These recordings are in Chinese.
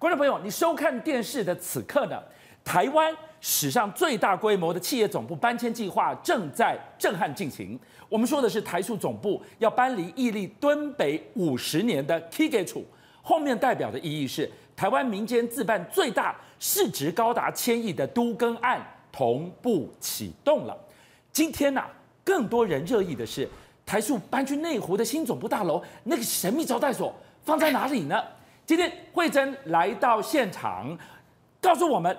观众朋友，你收看电视的此刻呢，台湾史上最大规模的企业总部搬迁计划正在震撼进行。我们说的是台塑总部要搬离屹立敦北五十年的 K 给处，后面代表的意义是台湾民间自办最大、市值高达千亿的都更案同步启动了。今天呢、更多人热议的是台塑搬去内湖的新总部大楼，那个神秘招待所放在哪里呢？今天慧珍来到现场，告诉我们，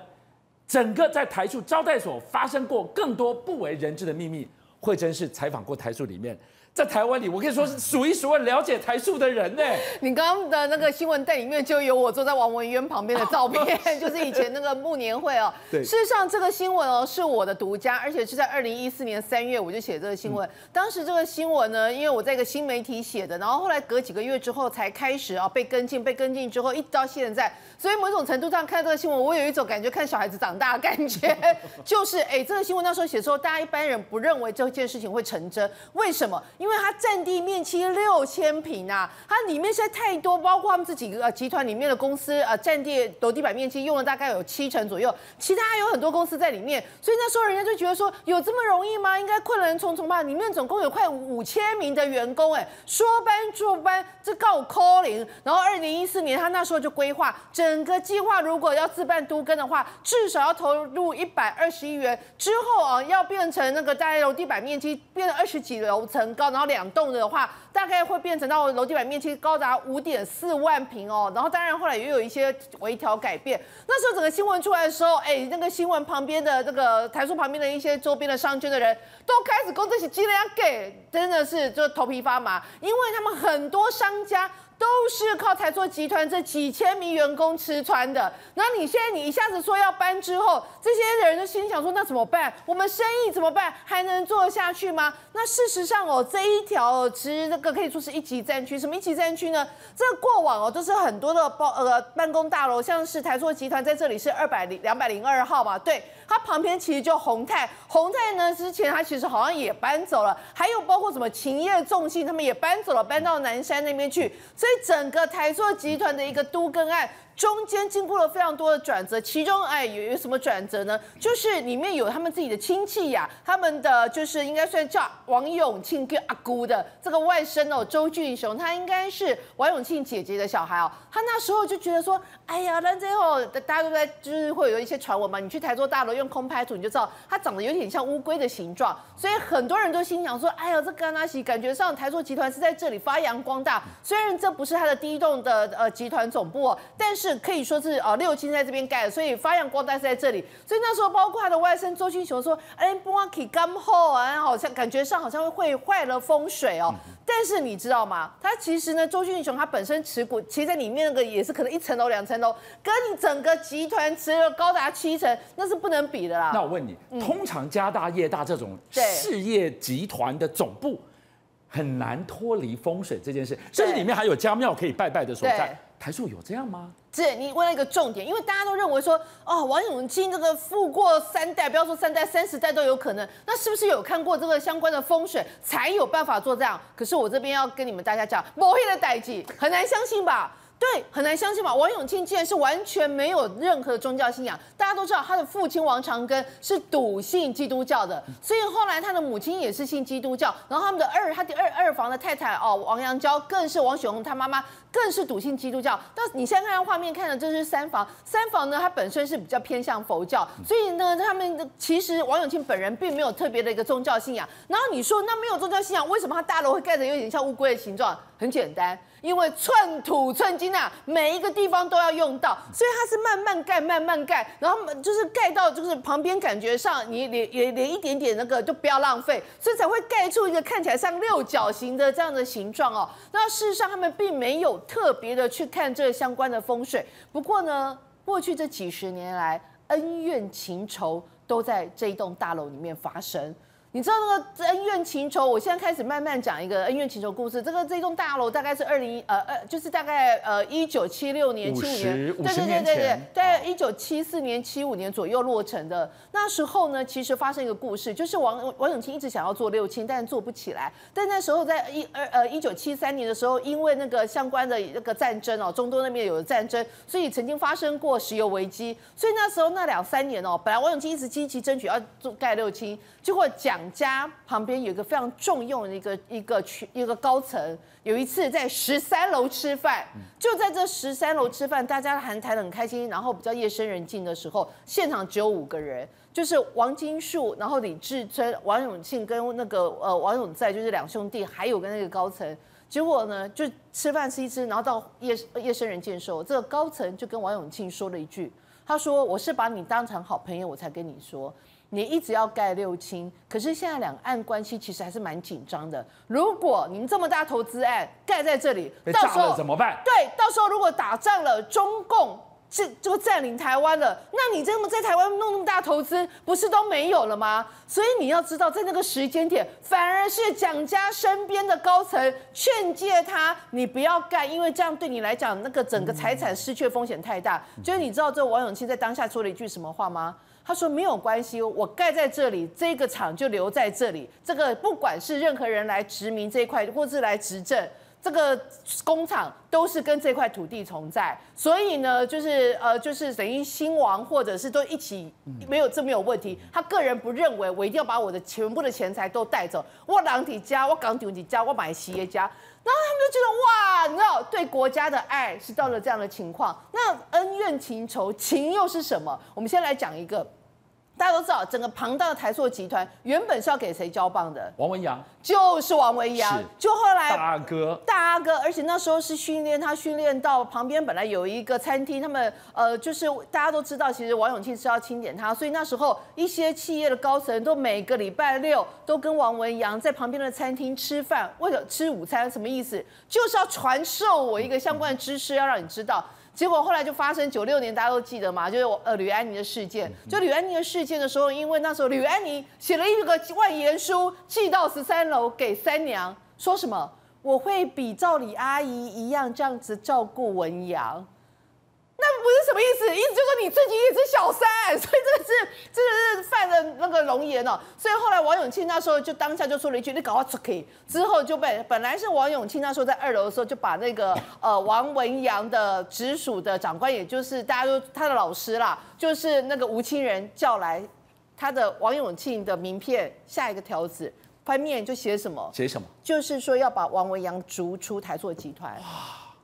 整个在台塑招待所发生过更多不为人知的秘密。慧珍是采访过台塑里面。在台湾里，我可以说是数一数二了解台塑的人呢。你刚刚的那个新闻带里面就有我坐在王文渊旁边的照片，就是以前那个慕年会哦。对。事实上，这个新闻哦是我的独家，而且是在二零一四年三月我就写这个新闻。当时这个新闻呢，因为我在一个新媒体写的，然后后来隔几个月之后才开始啊被跟进，被跟进之后一直到现在，所以某种程度上看这个新闻，我有一种感觉看小孩子长大的感觉，就是哎，这个新闻那时候写的时候，大家一般人不认为这件事情会成真，为什么？因为它占地面积六千平啊，它里面现在太多，包括他们这几个集团里面的公司，呃，占地楼地板面积用了大概有七成左右，其他还有很多公司在里面，所以那时候人家就觉得说，有这么容易吗？应该困难重重吧？里面总共有快五千名的员工，哎，说搬就搬，这告 calling。然后二零一四年他那时候就规划整个计划，如果要自办都更的话，至少要投入一百二十亿元，之后啊要变成那个大楼地板面积变成二十几楼层高，然后两。栋的话，大概会变成到楼地板面积高达五点四万平哦。然后当然后来也有一些微调改变。那时候整个新闻出来的时候，哎，那个新闻旁边的这个台塑旁边的一些周边的商圈的人都开始攻这些剂量给，真的是就头皮发麻，因为他们很多商家。都是靠台塑集团这几千名员工吃穿的。那你现在你一下子说要搬之后，这些人就心想说：那怎么办？我们生意怎么办？还能做下去吗？那事实上哦，这一条其实这个可以说是一级战区。什么一级战区呢？这过往哦都是很多的包呃办公大楼，像是台塑集团在这里是二百零两百零二号嘛，对。它旁边其实就宏泰，宏泰呢之前它其实好像也搬走了，还有包括什么勤业重信，他们也搬走了，搬到南山那边去，所以整个台塑集团的一个都更案。中间经过了非常多的转折，其中哎有有什么转折呢？就是里面有他们自己的亲戚呀、他们的就是应该算叫王永庆跟阿姑的这个外甥哦，周俊雄，他应该是王永庆姐姐的小孩哦。他那时候就觉得说，哎呀，那最后大家都在就是会有一些传闻嘛，你去台塑大楼用空拍图，你就知道他长得有点像乌龟的形状，所以很多人都心想说，哎呀，这甘纳西感觉上台塑集团是在这里发扬光大，虽然这不是他的第一栋的呃集团总部、但是。是可以说是呃六亲在这边盖的，所以发扬光大是在这里。所以那时候包括他的外甥周俊雄说：“哎，不要起干后啊，好像感觉上好像会坏了风水哦。”但是你知道吗？他其实呢，周俊雄他本身持股，其实在里面那个也是可能一层楼、两层楼，跟你整个集团持有高达七成，那是不能比的啦。那我问你，嗯、通常家大业大这种事业集团的总部，很难脱离风水这件事，甚至里面还有家庙可以拜拜的所在。台塑有这样吗？是你问了一个重点，因为大家都认为说，哦，王永庆这个富过三代，不要说三代，三十代都有可能。那是不是有看过这个相关的风水，才有办法做这样？可是我这边要跟你们大家讲，某一的代际很难相信吧？对，很难相信吧？王永庆竟然是完全没有任何的宗教信仰。大家都知道，他的父亲王长庚是笃信基督教的，所以后来他的母亲也是信基督教。然后他们的二，他第二二房的太太哦，王阳娇更是王雪红他妈妈更是笃信基督教。但你现在看画面看的这是三房，三房呢，它本身是比较偏向佛教，所以呢，他们的其实王永庆本人并没有特别的一个宗教信仰。然后你说那没有宗教信仰，为什么他大楼会盖的有点像乌龟的形状？很简单。因为寸土寸金啊，每一个地方都要用到，所以它是慢慢盖，慢慢盖，然后就是盖到就是旁边感觉上你连也连一点点那个就不要浪费，所以才会盖出一个看起来像六角形的这样的形状哦。那事实上他们并没有特别的去看这相关的风水，不过呢，过去这几十年来恩怨情仇都在这一栋大楼里面发生。你知道那个恩怨情仇，我现在开始慢慢讲一个恩怨情仇故事。这个这栋大楼大概是二零呃呃，就是大概呃一九七六年七五年，对对对对对，在一九七四年七五年左右落成的。那时候呢，其实发生一个故事，就是王王永庆一直想要做六轻，但是做不起来。但那时候在一二呃一九七三年的时候，因为那个相关的那个战争哦，中东那边有战争，所以曾经发生过石油危机。所以那时候那两三年哦，本来王永庆一直积极争取要做盖六轻，结果家旁边有一个非常重用的一个一个群一个高层，有一次在十三楼吃饭，就在这十三楼吃饭，大家还谈得很开心，然后比较夜深人静的时候，现场只有五个人，就是王金树，然后李志春、王永庆跟那个呃王永在，就是两兄弟，还有跟那个高层，结果呢就吃饭吃一吃，然后到夜夜深人静的时候，这个高层就跟王永庆说了一句，他说：“我是把你当成好朋友，我才跟你说。”你一直要盖六轻，可是现在两岸关系其实还是蛮紧张的。如果您这么大投资案盖在这里，到时候怎么办？对，到时候如果打仗了，中共这就占领台湾了，那你这么在台湾弄那么大投资，不是都没有了吗？所以你要知道，在那个时间点，反而是蒋家身边的高层劝诫他，你不要盖，因为这样对你来讲，那个整个财产失去风险太大。就是你知道，这王永庆在当下说了一句什么话吗？他说没有关系，我盖在这里，这个厂就留在这里。这个不管是任何人来殖民这一块，或是来执政，这个工厂都是跟这块土地同在。所以呢，就是呃，就是等于兴亡，或者是都一起，没有这没有问题。他个人不认为我一定要把我的全部的钱财都带走。我两体家，我港体家，我买企业家，然后他们就觉得哇，你知道，对国家的爱是到了这样的情况。那恩怨情仇，情又是什么？我们先来讲一个。大家都知道，整个庞大的台塑集团原本是要给谁交棒的？王文洋，就是王文洋。就后来大哥，大阿哥，而且那时候是训练他，训练到旁边本来有一个餐厅，他们呃，就是大家都知道，其实王永庆是要清点他，所以那时候一些企业的高层都每个礼拜六都跟王文洋在旁边的餐厅吃饭，为了吃午餐，什么意思？就是要传授我一个相关的知识，要让你知道。结果后来就发生九六年，大家都记得嘛，就是呃吕安妮的事件。就吕安妮的事件的时候，因为那时候吕安妮写了一个万言书，寄到十三楼给三娘，说什么我会比照李阿姨一样这样子照顾文洋。那不是什么意思？意思就是说你自己也是小三，所以这个是这个是犯了那个龙颜哦。所以后来王永庆那时候就当下就说了一句：“你搞我出去。”之后就被本来是王永庆那时候在二楼的时候就把那个呃王文洋的直属的长官，也就是大家都他的老师啦，就是那个吴清仁叫来，他的王永庆的名片下一个条子翻面就写什么？写什么？就是说要把王文洋逐出台塑集团。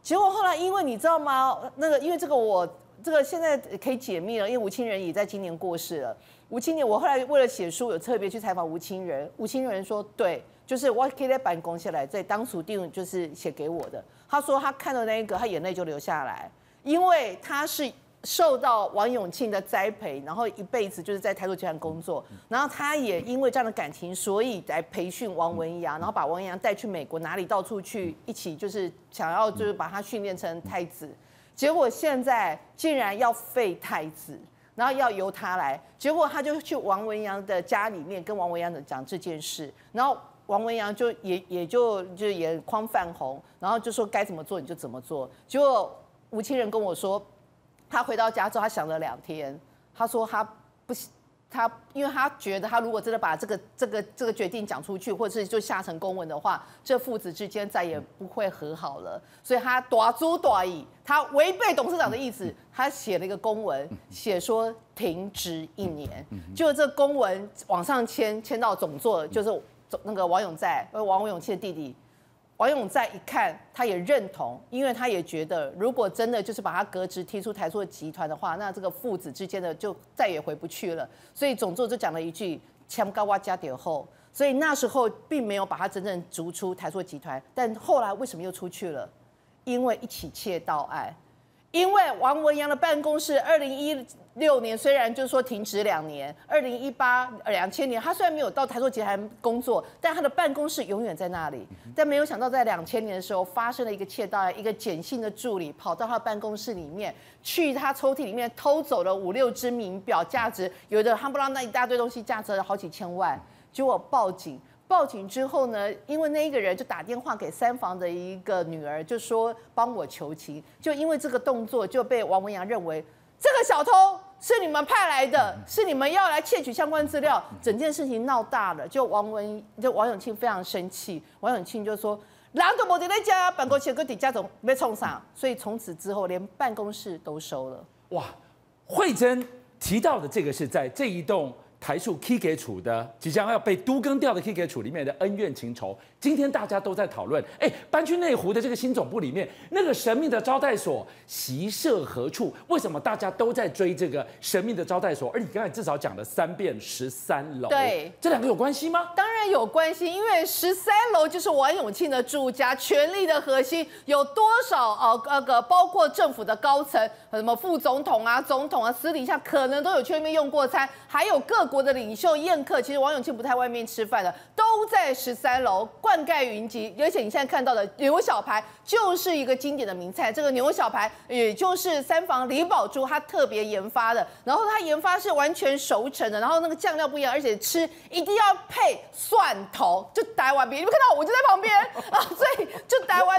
结果后来，因为你知道吗？那个，因为这个我这个现在可以解密了，因为吴清仁也在今年过世了。吴清仁，我后来为了写书，有特别去采访吴清仁。吴清仁说：“对，就是我可以在办公下来，在当初定就是写给我的。他说他看到那一个，他眼泪就流下来，因为他是。”受到王永庆的栽培，然后一辈子就是在台塑集团工作，然后他也因为这样的感情，所以来培训王文洋，然后把王文洋带去美国，哪里到处去一起，就是想要就是把他训练成太子，结果现在竟然要废太子，然后要由他来，结果他就去王文洋的家里面跟王文洋的讲这件事，然后王文洋就也也就就眼眶泛红，然后就说该怎么做你就怎么做，结果吴清仁跟我说。他回到家之后，他想了两天。他说他不，他因为他觉得他如果真的把这个这个这个决定讲出去，或者是就下成公文的话，这父子之间再也不会和好了。所以他大主大意，他违背董事长的意思，他写了一个公文，写说停职一年。就这公文往上签，签到总座，就是那个王永在，王永庆的弟弟。王永在一看，他也认同，因为他也觉得，如果真的就是把他革职踢出台塑集团的话，那这个父子之间的就再也回不去了。所以总座就讲了一句“枪高挖加点后”，所以那时候并没有把他真正逐出台塑集团。但后来为什么又出去了？因为一起窃盗案。因为王文洋的办公室，二零一六年虽然就是说停职两年，二零一八两千年他虽然没有到台塑集团工作，但他的办公室永远在那里。但没有想到在两千年的时候发生了一个窃盗案，一个简姓的助理跑到他的办公室里面，去他抽屉里面偷走了五六只名表，价值有的夯不啷那一大堆东西，价值了好几千万。结果报警。报警之后呢，因为那一个人就打电话给三房的一个女儿，就说帮我求情。就因为这个动作，就被王文洋认为这个小偷是你们派来的，是你们要来窃取相关资料。整件事情闹大了，就王文就王永庆非常生气，王永庆就说：“狼都没在家，办公室个底家总被冲上。”所以从此之后，连办公室都收了。哇，慧珍提到的这个是在这一栋。台塑 K 给处的即将要被都更掉的 K 给处里面的恩怨情仇，今天大家都在讨论。哎，搬去内湖的这个新总部里面，那个神秘的招待所席设何处？为什么大家都在追这个神秘的招待所？而你刚才至少讲了三遍十三楼，对，这两个有关系吗？当然有关系，因为十三楼就是王永庆的住家，权力的核心有多少？呃，那个包括政府的高层，什么副总统啊、总统啊，私底下可能都有去那边用过餐，还有各。国的领袖宴客，其实王永庆不太外面吃饭的，都在十三楼灌溉云集。而且你现在看到的牛小排，就是一个经典的名菜。这个牛小排，也就是三房李宝珠他特别研发的，然后他研发是完全熟成的，然后那个酱料不一样，而且吃一定要配蒜头，就台湾米。你们看到我就在旁边啊，所以就台湾，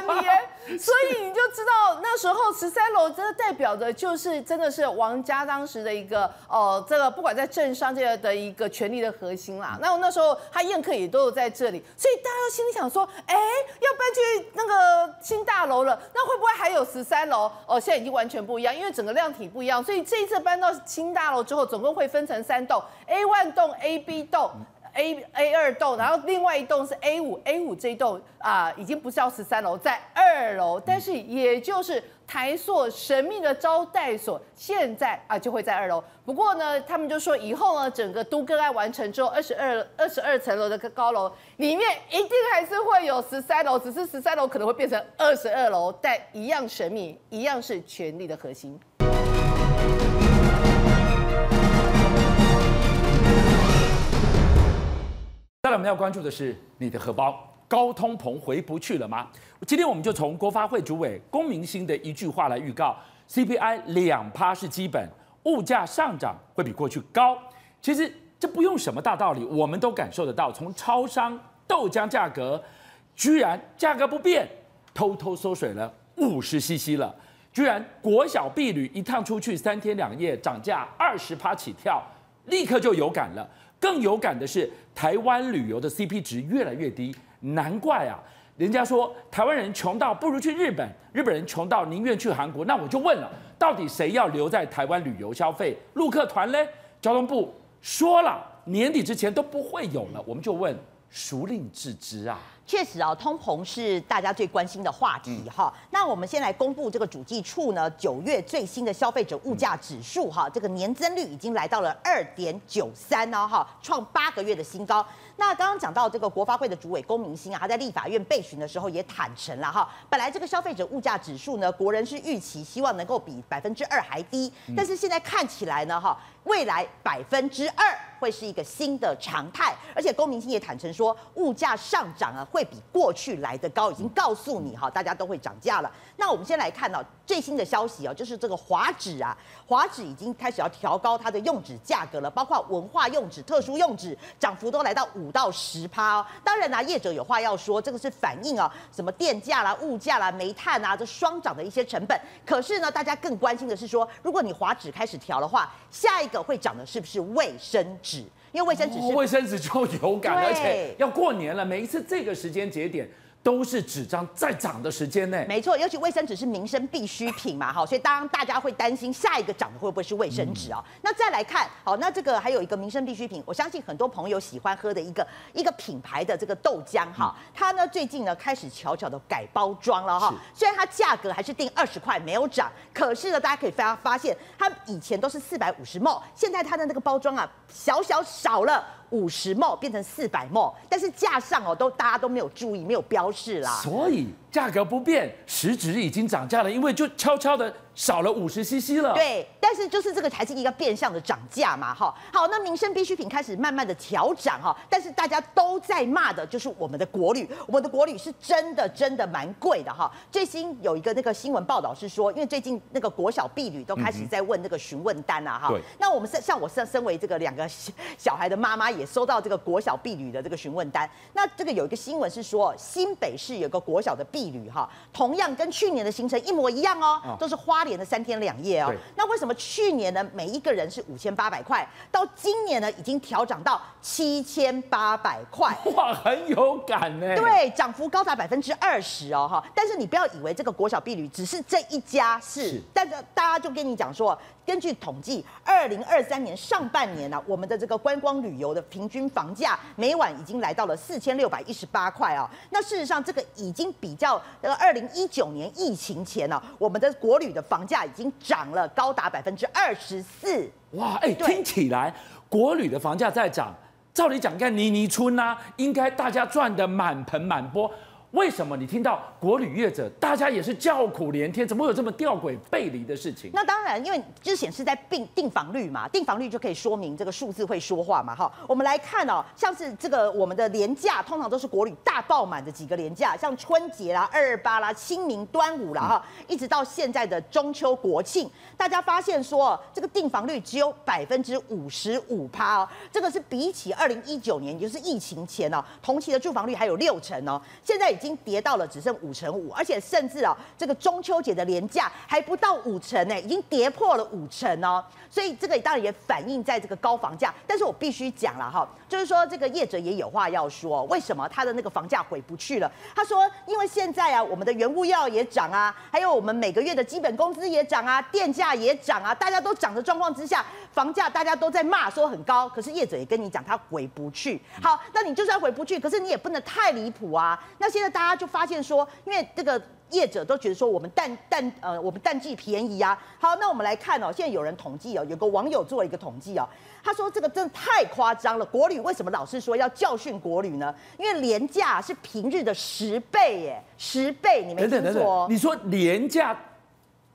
所以你就知道那时候十三楼真的代表的就是真的是王家当时的一个呃，这个不管在政商这个。的一个权力的核心啦，那我那时候他宴客也都有在这里，所以大家都心里想说，哎，要搬去那个新大楼了，那会不会还有十三楼？哦，现在已经完全不一样，因为整个量体不一样，所以这一次搬到新大楼之后，总共会分成三栋，A one 栋、A B 栋。A A 二栋，然后另外一栋是 A 五，A 五这一栋啊、已经不是要十三楼，在二楼，但是也就是台塑神秘的招待所，现在啊、就会在二楼。不过呢，他们就说以后呢，整个都更案完成之后，二十二二十二层楼的高楼里面一定还是会有十三楼，只是十三楼可能会变成二十二楼，但一样神秘，一样是权力的核心。再来，我们要关注的是你的荷包，高通膨回不去了吗？今天我们就从国发会主委龚明鑫的一句话来预告：CPI 两趴是基本，物价上涨会比过去高。其实这不用什么大道理，我们都感受得到。从超商豆浆价格居然价格不变，偷偷缩水了五十 CC 了，居然国小毕旅一趟出去三天两夜涨价二十趴起跳，立刻就有感了。更有感的是，台湾旅游的 CP 值越来越低，难怪啊！人家说台湾人穷到不如去日本，日本人穷到宁愿去韩国。那我就问了，到底谁要留在台湾旅游消费？陆客团嘞？交通部说了，年底之前都不会有了。我们就问，孰令置之啊？确实啊，通膨是大家最关心的话题哈。嗯、那我们先来公布这个主计处呢九月最新的消费者物价指数哈，这个年增率已经来到了二点九三呢哈，创八个月的新高。那刚刚讲到这个国发会的主委龚明鑫啊，他在立法院备询的时候也坦诚了哈，本来这个消费者物价指数呢，国人是预期希望能够比百分之二还低，但是现在看起来呢哈，未来百分之二会是一个新的常态，而且公明星也坦诚说，物价上涨啊会。比过去来的高，已经告诉你哈，大家都会涨价了。那我们先来看到最新的消息哦，就是这个华纸啊，华纸已经开始要调高它的用纸价格了，包括文化用纸、特殊用纸，涨幅都来到五到十趴哦。当然啦，业者有话要说，这个是反映啊，什么电价啦、物价啦、煤炭啊，这双涨的一些成本。可是呢，大家更关心的是说，如果你华纸开始调的话，下一个会涨的是不是卫生？因为卫生纸是卫生纸就有感，而且要过年了，每一次这个时间节点。都是纸张在涨的时间内，没错，尤其卫生纸是民生必需品嘛，哈，所以当大家会担心下一个涨的会不会是卫生纸啊？那再来看，好，那这个还有一个民生必需品，我相信很多朋友喜欢喝的一个一个品牌的这个豆浆哈，它呢最近呢开始悄悄的改包装了哈，虽然它价格还是定二十块没有涨，可是呢大家可以发发现，它以前都是四百五十 ml，现在它的那个包装啊小小少了。五十 ml 变成四百 ml，但是架上哦都大家都没有注意，没有标示啦。所以价格不变，实质已经涨价了，因为就悄悄的少了五十 CC 了。对，但是就是这个才是一个变相的涨价嘛，哈。好，那民生必需品开始慢慢的调涨哈，但是大家都在骂的就是我们的国旅，我们的国旅是真的真的蛮贵的哈。最新有一个那个新闻报道是说，因为最近那个国小婢女都开始在问那个询问单啊哈。对。那我们是像我身身为这个两个小孩的妈妈，也收到这个国小婢女的这个询问单。那这个有一个新闻是说，新北市有个国小的婢女哈，同样跟去年的行程一模一样哦，都是花莲的三天两夜哦。那为什么去年呢每一个人是五千八百块，到今年呢已经调涨到七千八百块？哇，很有感呢。对，涨幅高达百分之二十哦哈。但是你不要以为这个国小毕旅只是这一家是，是但是大家就跟你讲说。根据统计，二零二三年上半年呢、啊，我们的这个观光旅游的平均房价每晚已经来到了四千六百一十八块哦。那事实上，这个已经比较那个二零一九年疫情前呢、啊，我们的国旅的房房价已经涨了高达百分之二十四。哇，哎、听起来国旅的房价在涨，照理讲，看妮妮村呐，应该大家赚得满盆满钵。为什么你听到国旅业者大家也是叫苦连天？怎么会有这么吊诡背离的事情？那当然，因为就显示在订订房率嘛，订房率就可以说明这个数字会说话嘛。哈，我们来看哦，像是这个我们的廉价，通常都是国旅大爆满的几个廉价，像春节啦、二二八啦、清明、端午啦，哈，一直到现在的中秋国庆，大家发现说这个订房率只有百分之五十五趴哦，这个是比起二零一九年，也就是疫情前哦，同期的住房率还有六成哦，现在。已经经跌到了只剩五成五，而且甚至啊，这个中秋节的廉价还不到五成呢，已经跌破了五成哦。所以这个当然也反映在这个高房价。但是我必须讲了哈，就是说这个业者也有话要说，为什么他的那个房价回不去了？他说，因为现在啊，我们的原物料也涨啊，还有我们每个月的基本工资也涨啊，电价也涨啊，大家都涨的状况之下，房价大家都在骂说很高，可是业者也跟你讲他回不去。好，那你就算回不去，可是你也不能太离谱啊。那现在。大家就发现说，因为这个业者都觉得说我们淡淡呃，我们淡季便宜啊。好，那我们来看哦，现在有人统计哦，有个网友做了一个统计哦，他说这个真的太夸张了。国旅为什么老是说要教训国旅呢？因为廉价是平日的十倍耶，十倍你没听错？等等等等，你说廉价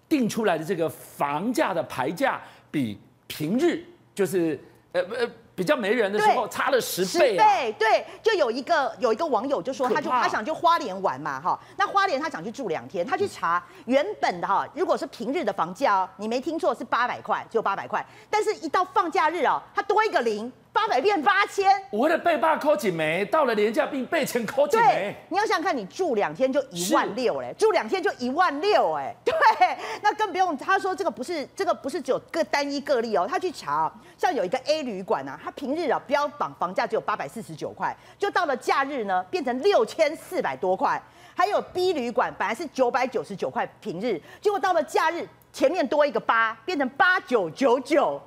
定出来的这个房价的牌价比平日就是呃呃。比较没人的时候差了十倍啊！十倍，对，就有一个有一个网友就说，他就他想去花莲玩嘛，哈，那花莲他想去住两天，他去查原本的哈，如果是平日的房价哦，你没听错，是八百块，只有八百块，但是一到放假日哦，他多一个零。八百变八千，我的背包扣几枚，到了廉价并被钱扣几枚。你要想想看，你住两天就一万六嘞，住两天就一万六哎，对，那更不用他说这个不是这个不是只有个单一个例哦，他去查，像有一个 A 旅馆啊，他平日啊标榜房价只有八百四十九块，就到了假日呢变成六千四百多块，还有 B 旅馆本来是九百九十九块平日，结果到了假日前面多一个八，变成八九九九。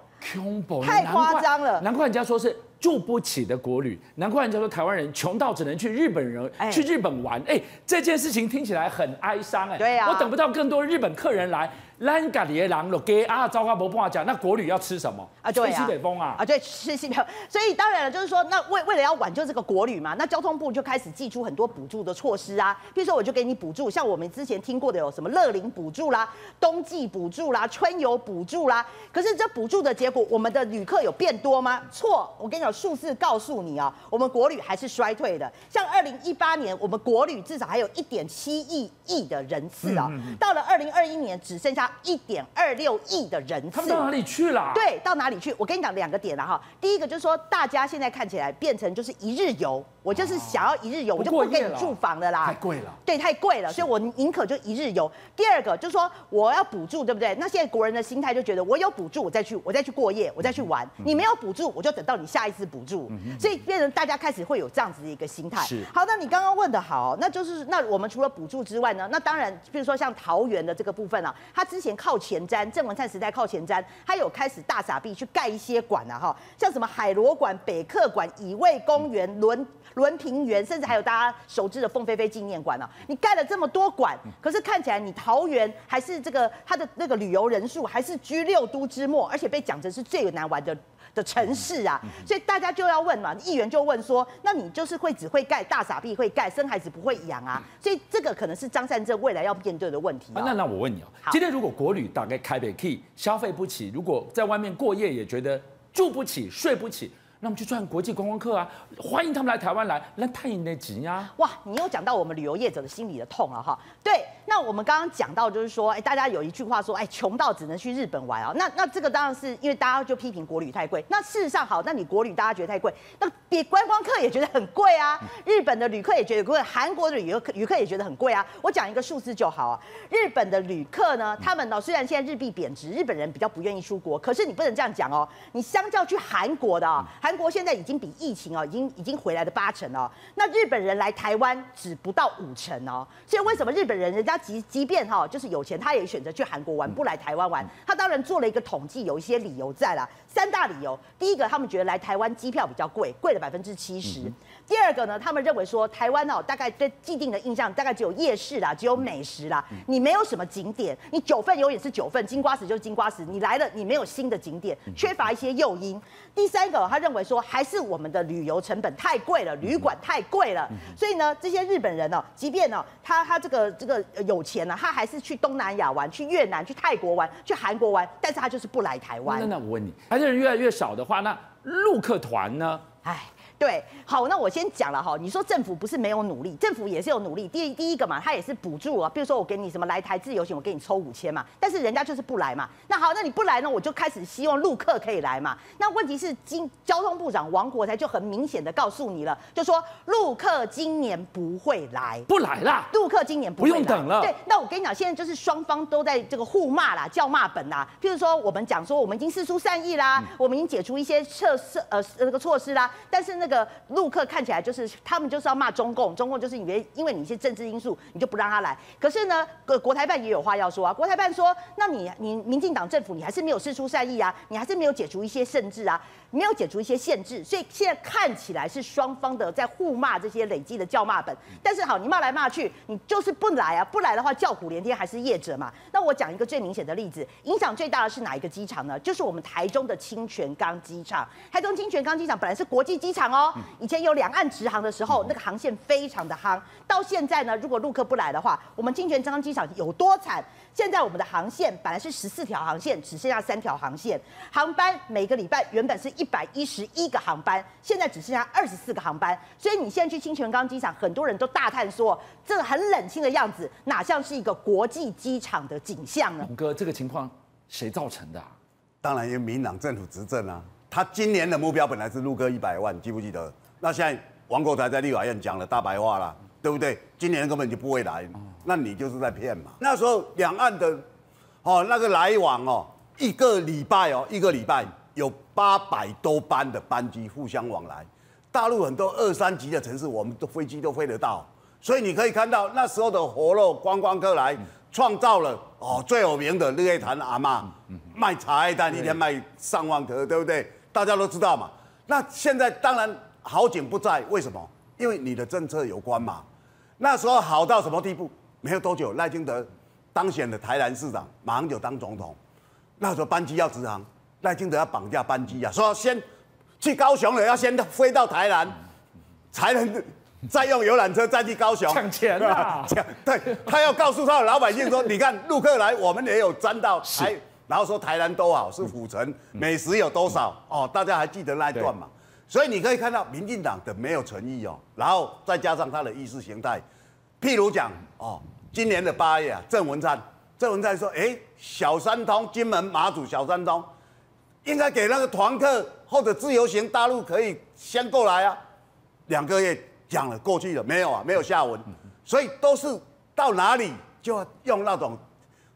太夸张了，难怪人家说是住不起的国旅，难怪人家说台湾人穷到只能去日本人去日本玩，哎，这件事情听起来很哀伤，哎，对呀，我等不到更多日本客人来。兰嘎里郎了给啊，糟糕，不不话讲，那国旅要吃什么啊？对啊，西北风啊，啊对，吃西北风。所以当然了，就是说，那为为了要挽救这个国旅嘛，那交通部就开始祭出很多补助的措施啊。比如说，我就给你补助，像我们之前听过的有什么乐龄补助啦、冬季补助啦、春游补助啦。可是这补助的结果，我们的旅客有变多吗？错，我跟你讲，数字告诉你啊，我们国旅还是衰退的。像二零一八年，我们国旅至少还有一点七亿亿的人次啊，到了二零二一年，只剩下一点二。六亿的人次，他们到哪里去了？对，到哪里去？我跟你讲两个点了哈。第一个就是说，大家现在看起来变成就是一日游，我就是想要一日游，我就不给你住房的啦，太贵了。对，太贵了，所以我宁可就一日游。第二个就是说，我要补助，对不对？那现在国人的心态就觉得，我有补助，我再去，我再去过夜，我再去玩。你没有补助，我就等到你下一次补助。所以变成大家开始会有这样子的一个心态。是。好，那你刚刚问的好，那就是那我们除了补助之外呢？那当然，比如说像桃园的这个部分啊，它之前靠前瞻，郑文灿时代。靠前瞻，他有开始大傻逼去盖一些馆啊，哈，像什么海螺馆、北客馆、乙未公园、伦伦平园，甚至还有大家熟知的凤飞飞纪念馆啊。你盖了这么多馆，可是看起来你桃园还是这个它的那个旅游人数还是居六都之末，而且被讲成是最难玩的的城市啊，所以大家就要问嘛，议员就问说，那你就是会只会盖大傻逼会盖，生孩子不会养啊，所以这个可能是张善政未来要面对的问题。那那我问你哦，今天如果国旅打开开北 key 消费不起，如果在外面过夜也觉得住不起、睡不起。那我们去赚国际观光客啊，欢迎他们来台湾来，来探你的景呀！哇，你又讲到我们旅游业者的心里的痛了哈。对，那我们刚刚讲到就是说，哎，大家有一句话说，哎，穷到只能去日本玩啊。那那这个当然是因为大家就批评国旅太贵。那事实上好，那你国旅大家觉得太贵，那比观光客也觉得很贵啊。日本的旅客也觉得贵，韩国的旅游客旅客也觉得很贵啊。我讲一个数字就好啊。日本的旅客呢，他们呢虽然现在日币贬值，日本人比较不愿意出国，可是你不能这样讲哦。你相较去韩国的啊。韩国现在已经比疫情哦，已经已经回来的八成哦。那日本人来台湾只不到五成哦。所以为什么日本人人家即即便哈就是有钱，他也选择去韩国玩，不来台湾玩？他当然做了一个统计，有一些理由在啦。三大理由，第一个他们觉得来台湾机票比较贵，贵了百分之七十。第二个呢，他们认为说台湾哦，大概对既定的印象大概只有夜市啦，只有美食啦，你没有什么景点，你九份永远是九份，金瓜石就是金瓜石，你来了你没有新的景点，缺乏一些诱因。第三个，他认为说。还是我们的旅游成本太贵了，旅馆太贵了，所以呢，这些日本人呢，即便呢，他他这个这个有钱呢，他还是去东南亚玩，去越南、去泰国玩，去韩国玩，但是他就是不来台湾。那那我问你，还是人越来越少的话，那陆客团呢？哎。对，好，那我先讲了哈。你说政府不是没有努力，政府也是有努力。第第一个嘛，他也是补助啊，比如说我给你什么来台自由行，我给你抽五千嘛。但是人家就是不来嘛。那好，那你不来呢，我就开始希望陆客可以来嘛。那问题是，今交通部长王国才就很明显的告诉你了，就说陆客今年不会来，不来啦。陆客今年不用等了。对，那我跟你讲，现在就是双方都在这个互骂啦，叫骂本啦。譬如说，我们讲说我们已经释出善意啦，嗯、我们已经解除一些措施呃那个措施啦，但是这个陆客。看起来就是他们就是要骂中共，中共就是以为因为你一些政治因素，你就不让他来。可是呢，国国台办也有话要说啊。国台办说，那你你民进党政府你还是没有释出善意啊，你还是没有解除一些甚至啊，没有解除一些限制，所以现在看起来是双方的在互骂这些累积的叫骂本。但是好，你骂来骂去，你就是不来啊，不来的话叫苦连天还是业者嘛。那我讲一个最明显的例子，影响最大的是哪一个机场呢？就是我们台中的清泉岗机场。台中清泉岗机场本来是国际机场哦，以前有。两岸直航的时候，那个航线非常的夯。到现在呢，如果陆客不来的话，我们清泉岗机场有多惨？现在我们的航线本来是十四条航线，只剩下三条航线。航班每个礼拜原本是一一百一十一个航班，现在只剩下二十四个航班。所以你现在去清泉岗机场，很多人都大叹说，这个很冷清的样子，哪像是一个国际机场的景象呢？龙哥，这个情况谁造成的啊？当然，因为民党政府执政啊。他今年的目标本来是陆客一百万，记不记得？那现在王国材在立法院讲了大白话了，对不对？今年根本就不会来，那你就是在骗嘛。那时候两岸的哦那个来往哦，一个礼拜哦，一个礼拜有八百多班的班机互相往来。大陆很多二三级的城市，我们的飞机都飞得到，所以你可以看到那时候的活络观光客来，创造了哦最有名的日月潭阿嬷卖茶叶蛋一天卖上万颗，对不对？大家都知道嘛。那现在当然。好景不在，为什么？因为你的政策有关嘛。那时候好到什么地步？没有多久，赖清德当选了台南市长，马上就当总统。那时候班机要直航，赖清德要绑架班机啊，说先去高雄了，要先飞到台南，才能再用游览车再去高雄抢钱啊！抢，对，他要告诉他的老百姓说：你看陆客来，我们也有沾到台，然后说台南多好，是府城，美食有多少？哦，大家还记得那一段嘛？所以你可以看到民进党的没有诚意哦，然后再加上他的意识形态，譬如讲哦，今年的八月啊，郑文灿，郑文灿说，哎，小三通，金门马祖小三通，应该给那个团客或者自由行大陆可以先过来啊，两个月讲了过去了，没有啊，没有下文，所以都是到哪里就要用那种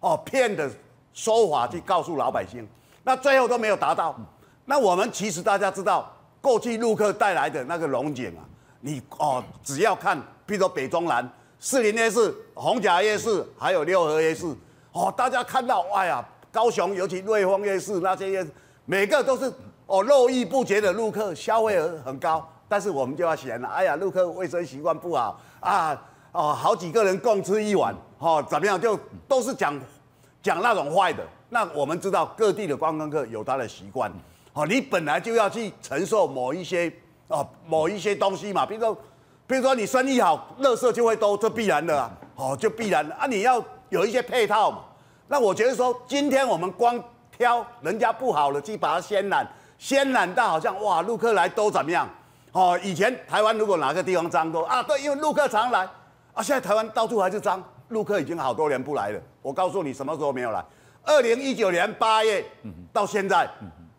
哦骗的说法去告诉老百姓，那最后都没有达到，那我们其实大家知道。过去陆客带来的那个龙井啊，你哦，只要看，譬如说北中南、四林夜市、红甲夜市，还有六合夜市，哦，大家看到，哎呀，高雄尤其瑞丰夜市那些夜市，每个都是哦络绎不绝的陆客，消费额很高，但是我们就要嫌了，哎呀，陆客卫生习惯不好啊，哦，好几个人共吃一碗，哦，怎么样，就都是讲讲那种坏的。那我们知道各地的观光客有他的习惯。哦，你本来就要去承受某一些哦某一些东西嘛，比如说，比如说你生意好，垃圾就会多，这必然的啊，哦，就必然的啊，你要有一些配套嘛。那我觉得说，今天我们光挑人家不好的去把它渲染，渲染到好像哇，陆客来都怎么样？哦，以前台湾如果哪个地方脏都啊，对，因为陆客常来啊，现在台湾到处还是脏，陆客已经好多年不来了。我告诉你，什么时候没有来？二零一九年八月到现在。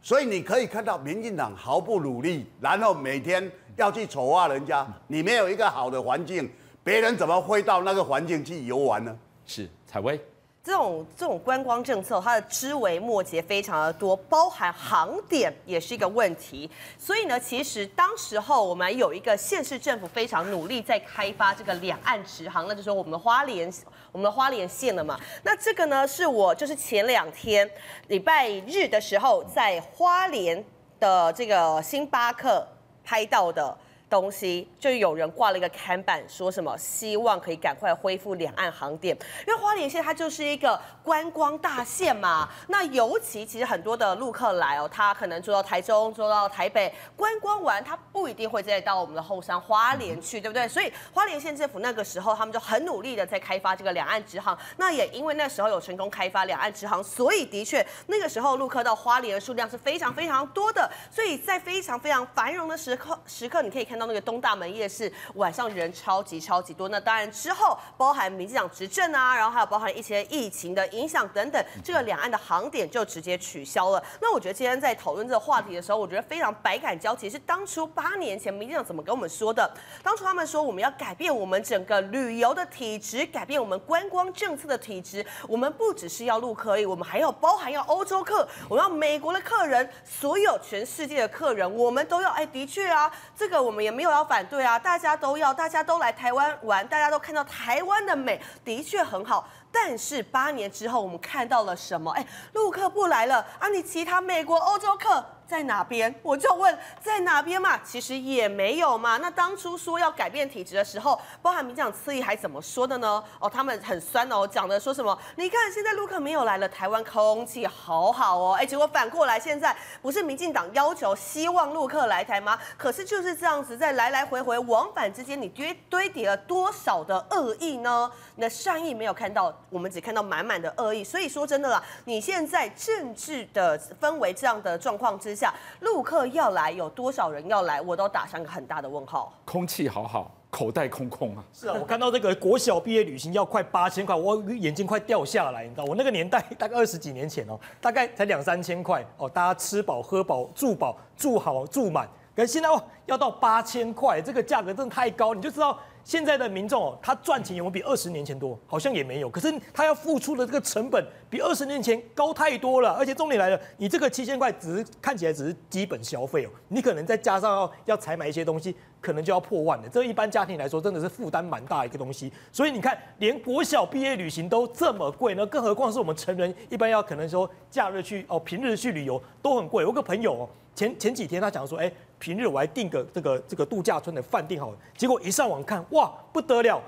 所以你可以看到，民进党毫不努力，然后每天要去丑化人家。你没有一个好的环境，别人怎么会到那个环境去游玩呢？是采薇。这种这种观光政策，它的枝微末节非常的多，包含航点也是一个问题。所以呢，其实当时候我们有一个县市政府非常努力在开发这个两岸直航，那就是说我们的花莲，我们的花莲县了嘛。那这个呢，是我就是前两天礼拜日的时候在花莲的这个星巴克拍到的。东西就有人挂了一个看板，说什么希望可以赶快恢复两岸航点，因为花莲县它就是一个观光大县嘛。那尤其其实很多的陆客来哦，他可能坐到台中、坐到台北观光完，他不一定会再到我们的后山花莲去，对不对？所以花莲县政府那个时候他们就很努力的在开发这个两岸直航。那也因为那时候有成功开发两岸直航，所以的确那个时候陆客到花莲的数量是非常非常多的。所以在非常非常繁荣的时刻时刻，你可以看。到那个东大门夜市，晚上人超级超级多。那当然之后，包含民进党执政啊，然后还有包含一些疫情的影响等等，这个两岸的航点就直接取消了。那我觉得今天在讨论这个话题的时候，我觉得非常百感交集。是当初八年前民进党怎么跟我们说的？当初他们说我们要改变我们整个旅游的体质，改变我们观光政策的体质。我们不只是要陆客而已，我们还要包含要欧洲客，我们要美国的客人，所有全世界的客人，我们都要。哎，的确啊，这个我们也。没有要反对啊，大家都要，大家都来台湾玩，大家都看到台湾的美，的确很好。但是八年之后，我们看到了什么？哎，陆客不来了啊，你其他美国、欧洲客。在哪边？我就问在哪边嘛，其实也没有嘛。那当初说要改变体质的时候，包含民进党侧翼还怎么说的呢？哦，他们很酸哦，讲的说什么？你看现在陆客没有来了，台湾空气好好哦。哎，结果反过来，现在不是民进党要求希望陆客来台吗？可是就是这样子，在来来回回往返之间，你堆堆叠了多少的恶意呢？那善意没有看到，我们只看到满满的恶意。所以说真的啦，你现在政治的氛围这样的状况之下。陆客要来，有多少人要来，我都打上个很大的问号。空气好好，口袋空空啊！是啊，我看到这个国小毕业旅行要快八千块，我眼睛快掉下来。你知道，我那个年代大概二十几年前哦，大概才两三千块哦，大家吃饱喝饱住饱住好住满。可是现在哦，要到八千块，这个价格真的太高，你就知道。现在的民众哦，他赚钱有没有比二十年前多？好像也没有。可是他要付出的这个成本比二十年前高太多了。而且重点来了，你这个七千块只是看起来只是基本消费哦，你可能再加上要要采买一些东西，可能就要破万了。这一般家庭来说，真的是负担蛮大一个东西。所以你看，连国小毕业旅行都这么贵呢，更何况是我们成人一般要可能说假日去哦，平日去旅游都很贵。我有个朋友哦。前前几天他讲说，哎，平日我还订个这个这个度假村的饭订好，结果一上网看，哇，不得了，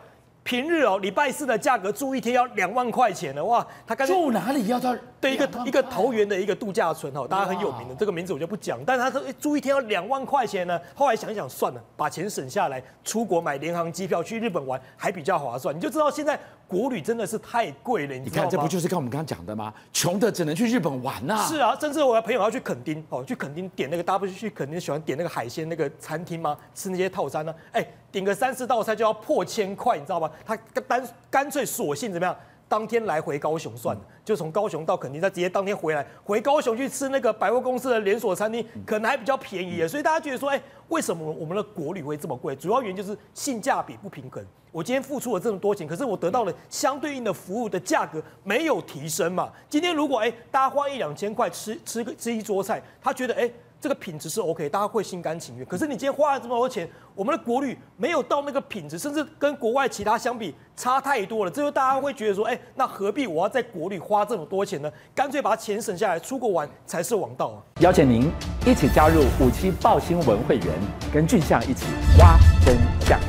平日哦，礼拜四的价格住一天要两万块钱的，哇，他刚住哪里要到？对，一个一个桃园的一个度假村哦，大家很有名的这个名字我就不讲，但是他说住一天要两万块钱呢，后来想一想算了，把钱省下来，出国买联航机票去日本玩还比较划算，你就知道现在。国旅真的是太贵了，你看，这不就是跟我们刚刚讲的吗？穷的只能去日本玩呐。是啊，甚至我的朋友要去垦丁哦，去垦丁点那个，大家不是去垦丁喜欢点那个海鲜那个餐厅吗？吃那些套餐呢？哎，点个三四道菜就要破千块，你知道吗？他干干脆索性怎么样？当天来回高雄算了，就从高雄到垦丁，再直接当天回来，回高雄去吃那个百货公司的连锁餐厅，可能还比较便宜。所以大家觉得说，哎，为什么我们的国旅会这么贵？主要原因就是性价比不平衡。我今天付出了这么多钱，可是我得到了相对应的服务的价格没有提升嘛？今天如果哎，大家花一两千块吃吃个吃一桌菜，他觉得哎。这个品质是 OK，大家会心甘情愿。可是你今天花了这么多钱，我们的国旅没有到那个品质，甚至跟国外其他相比差太多了。这就大家会觉得说，哎，那何必我要在国旅花这么多钱呢？干脆把钱省下来出国玩才是王道啊！邀请您一起加入五七爆新闻会员，跟俊相一起挖真相。